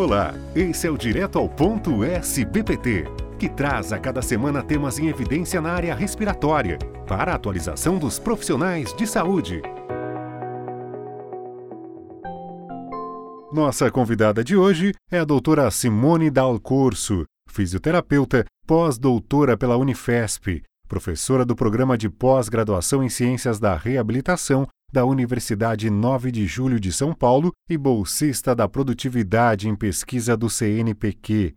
Olá, esse é o Direto ao Ponto SBPT, que traz a cada semana temas em evidência na área respiratória, para a atualização dos profissionais de saúde. Nossa convidada de hoje é a doutora Simone Dalcorso, fisioterapeuta, pós-doutora pela Unifesp, professora do programa de pós-graduação em Ciências da Reabilitação da Universidade 9 de Julho de São Paulo e bolsista da Produtividade em Pesquisa do CNPq.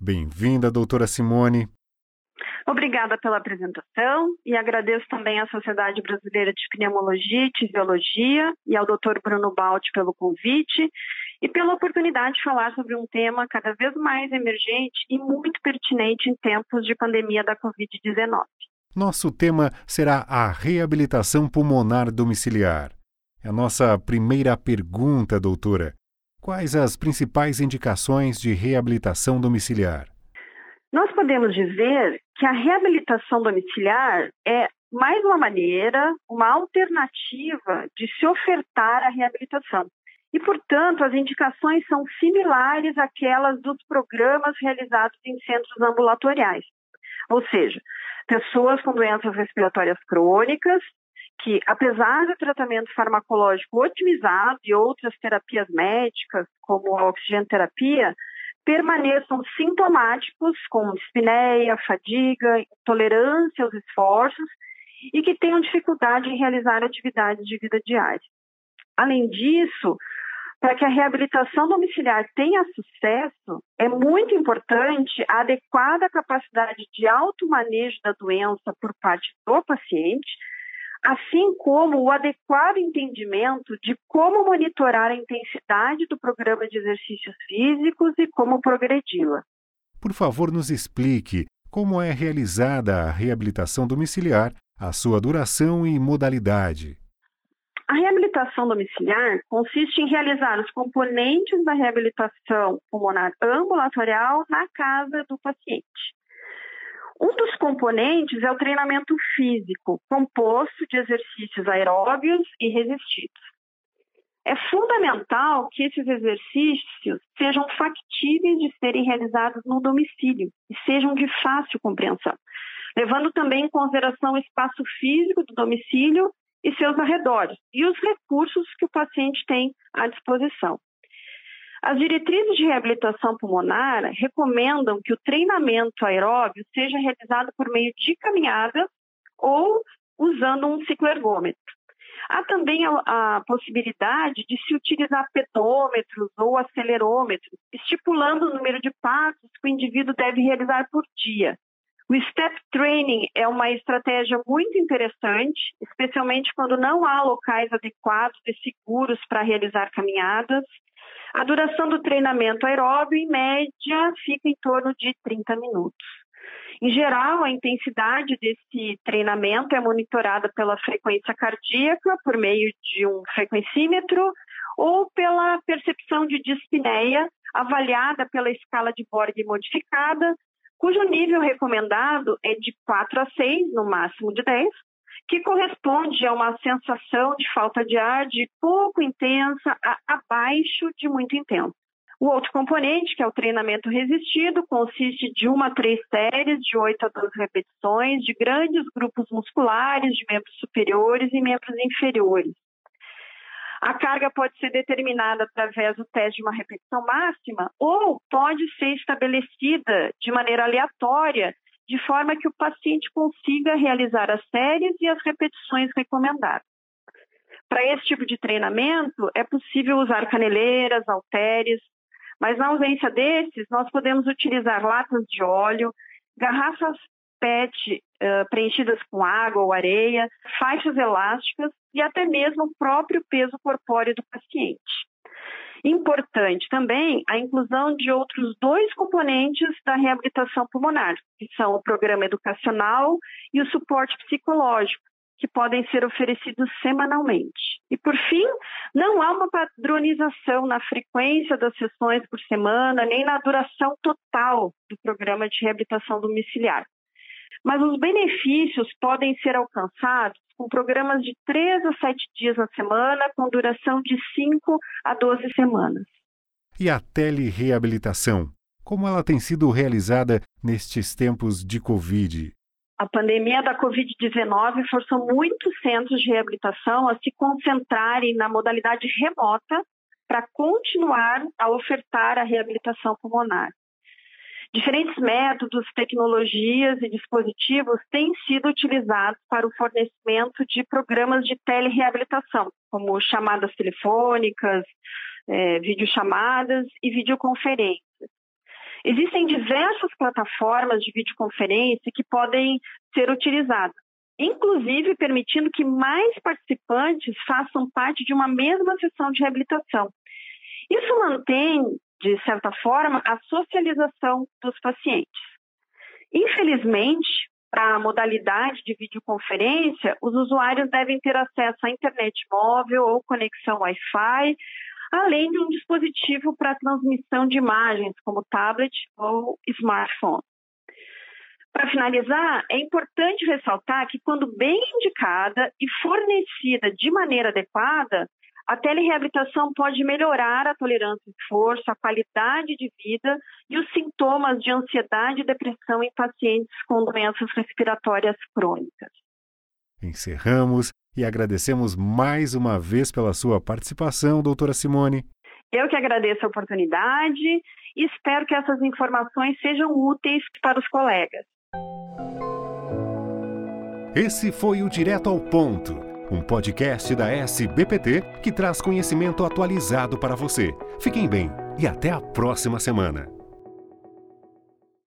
Bem-vinda, doutora Simone. Obrigada pela apresentação e agradeço também à Sociedade Brasileira de Pneumologia e Tisiologia e ao Dr. Bruno Balti pelo convite e pela oportunidade de falar sobre um tema cada vez mais emergente e muito pertinente em tempos de pandemia da Covid-19. Nosso tema será a reabilitação pulmonar domiciliar. É a nossa primeira pergunta, doutora. Quais as principais indicações de reabilitação domiciliar? Nós podemos dizer que a reabilitação domiciliar é mais uma maneira, uma alternativa de se ofertar a reabilitação. E, portanto, as indicações são similares àquelas dos programas realizados em centros ambulatoriais. Ou seja, pessoas com doenças respiratórias crônicas, que, apesar do tratamento farmacológico otimizado e outras terapias médicas, como a oxigenoterapia, permaneçam sintomáticos com espineia, fadiga, intolerância aos esforços e que tenham dificuldade em realizar atividades de vida diária. Além disso, para que a reabilitação domiciliar tenha sucesso, é muito importante a adequada capacidade de automanejo da doença por parte do paciente, assim como o adequado entendimento de como monitorar a intensidade do programa de exercícios físicos e como progredi-la. Por favor, nos explique como é realizada a reabilitação domiciliar, a sua duração e modalidade. A reabilitação domiciliar consiste em realizar os componentes da reabilitação pulmonar ambulatorial na casa do paciente. Um dos componentes é o treinamento físico, composto de exercícios aeróbios e resistidos. É fundamental que esses exercícios sejam factíveis de serem realizados no domicílio e sejam de fácil compreensão, levando também em consideração o espaço físico do domicílio e seus arredores, e os recursos que o paciente tem à disposição. As diretrizes de reabilitação pulmonar recomendam que o treinamento aeróbio seja realizado por meio de caminhada ou usando um cicloergômetro. Há também a, a, possibilidade de se utilizar pedômetros ou acelerômetros, estipulando o número de passos que o indivíduo deve realizar por dia, o step training é uma estratégia muito interessante, especialmente quando não há locais adequados e seguros para realizar caminhadas. A duração do treinamento aeróbio, em média, fica em torno de 30 minutos. Em geral, a intensidade desse treinamento é monitorada pela frequência cardíaca, por meio de um frequencímetro, ou pela percepção de dispneia, avaliada pela escala de Borg modificada, cujo nível recomendado é de 4 a 6, no máximo de 10, que corresponde a uma sensação de falta de ar de pouco intensa a abaixo de muito intensa. O outro componente, que é o treinamento resistido, consiste de uma a três séries de 8 a 12 repetições de grandes grupos musculares de membros superiores e membros inferiores. A carga pode ser determinada através do teste de uma repetição máxima ou pode ser estabelecida de maneira aleatória, de forma que o paciente consiga realizar as séries e as repetições recomendadas. Para esse tipo de treinamento, é possível usar caneleiras, halteres, mas na ausência desses, nós podemos utilizar latas de óleo, garrafas PET uh, preenchidas com água ou areia, faixas elásticas e até mesmo o próprio peso corpóreo do paciente. Importante também a inclusão de outros dois componentes da reabilitação pulmonar, que são o programa educacional e o suporte psicológico, que podem ser oferecidos semanalmente. E, por fim, não há uma padronização na frequência das sessões por semana, nem na duração total do programa de reabilitação domiciliar. Mas os benefícios podem ser alcançados com programas de 3 a 7 dias na semana, com duração de 5 a 12 semanas. E a telereabilitação? Como ela tem sido realizada nestes tempos de Covid? A pandemia da Covid-19 forçou muitos centros de reabilitação a se concentrarem na modalidade remota para continuar a ofertar a reabilitação pulmonar. Diferentes métodos, tecnologias e dispositivos têm sido utilizados para o fornecimento de programas de telereabilitação, como chamadas telefônicas, é, videochamadas e videoconferências. Existem diversas plataformas de videoconferência que podem ser utilizadas, inclusive permitindo que mais participantes façam parte de uma mesma sessão de reabilitação. Isso mantém de certa forma, a socialização dos pacientes. Infelizmente, para a modalidade de videoconferência, os usuários devem ter acesso à internet móvel ou conexão Wi-Fi, além de um dispositivo para transmissão de imagens, como tablet ou smartphone. Para finalizar, é importante ressaltar que, quando bem indicada e fornecida de maneira adequada, a telereabilitação pode melhorar a tolerância ao esforço, a qualidade de vida e os sintomas de ansiedade e depressão em pacientes com doenças respiratórias crônicas. Encerramos e agradecemos mais uma vez pela sua participação, doutora Simone. Eu que agradeço a oportunidade e espero que essas informações sejam úteis para os colegas. Esse foi o Direto ao Ponto um podcast da SBPT que traz conhecimento atualizado para você. Fiquem bem e até a próxima semana.